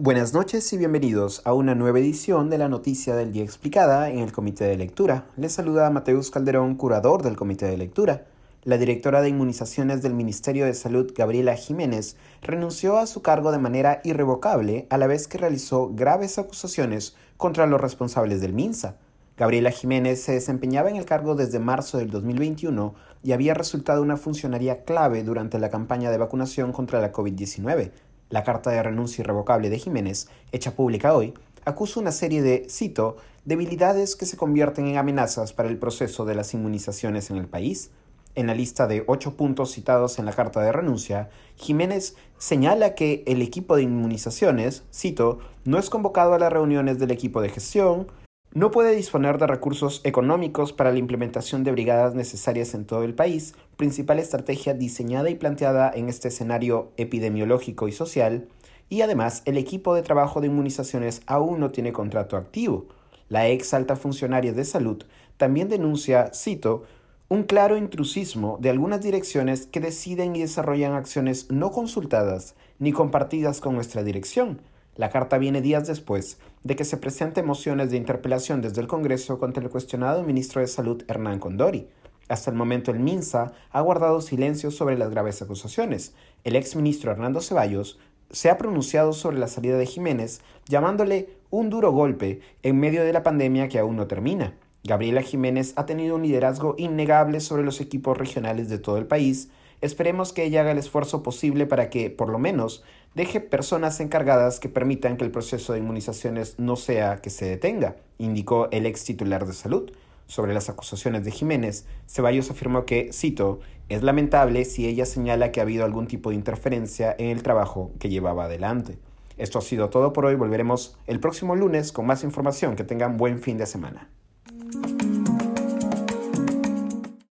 Buenas noches y bienvenidos a una nueva edición de la Noticia del Día Explicada en el Comité de Lectura. Les saluda Mateus Calderón, curador del Comité de Lectura. La directora de Inmunizaciones del Ministerio de Salud, Gabriela Jiménez, renunció a su cargo de manera irrevocable a la vez que realizó graves acusaciones contra los responsables del MINSA. Gabriela Jiménez se desempeñaba en el cargo desde marzo del 2021 y había resultado una funcionaria clave durante la campaña de vacunación contra la COVID-19 la carta de renuncia irrevocable de Jiménez, hecha pública hoy, acusa una serie de, cito, debilidades que se convierten en amenazas para el proceso de las inmunizaciones en el país. En la lista de ocho puntos citados en la carta de renuncia, Jiménez señala que el equipo de inmunizaciones, cito, no es convocado a las reuniones del equipo de gestión, no puede disponer de recursos económicos para la implementación de brigadas necesarias en todo el país, principal estrategia diseñada y planteada en este escenario epidemiológico y social, y además el equipo de trabajo de inmunizaciones aún no tiene contrato activo. La ex alta funcionaria de salud también denuncia, cito, un claro intrusismo de algunas direcciones que deciden y desarrollan acciones no consultadas ni compartidas con nuestra dirección, la carta viene días después de que se presenten mociones de interpelación desde el Congreso contra el cuestionado ministro de Salud Hernán Condori. Hasta el momento el MINSA ha guardado silencio sobre las graves acusaciones. El exministro Hernando Ceballos se ha pronunciado sobre la salida de Jiménez, llamándole un duro golpe en medio de la pandemia que aún no termina. Gabriela Jiménez ha tenido un liderazgo innegable sobre los equipos regionales de todo el país. Esperemos que ella haga el esfuerzo posible para que, por lo menos, deje personas encargadas que permitan que el proceso de inmunizaciones no sea que se detenga, indicó el ex titular de salud. Sobre las acusaciones de Jiménez, Ceballos afirmó que, cito, es lamentable si ella señala que ha habido algún tipo de interferencia en el trabajo que llevaba adelante. Esto ha sido todo por hoy, volveremos el próximo lunes con más información, que tengan buen fin de semana.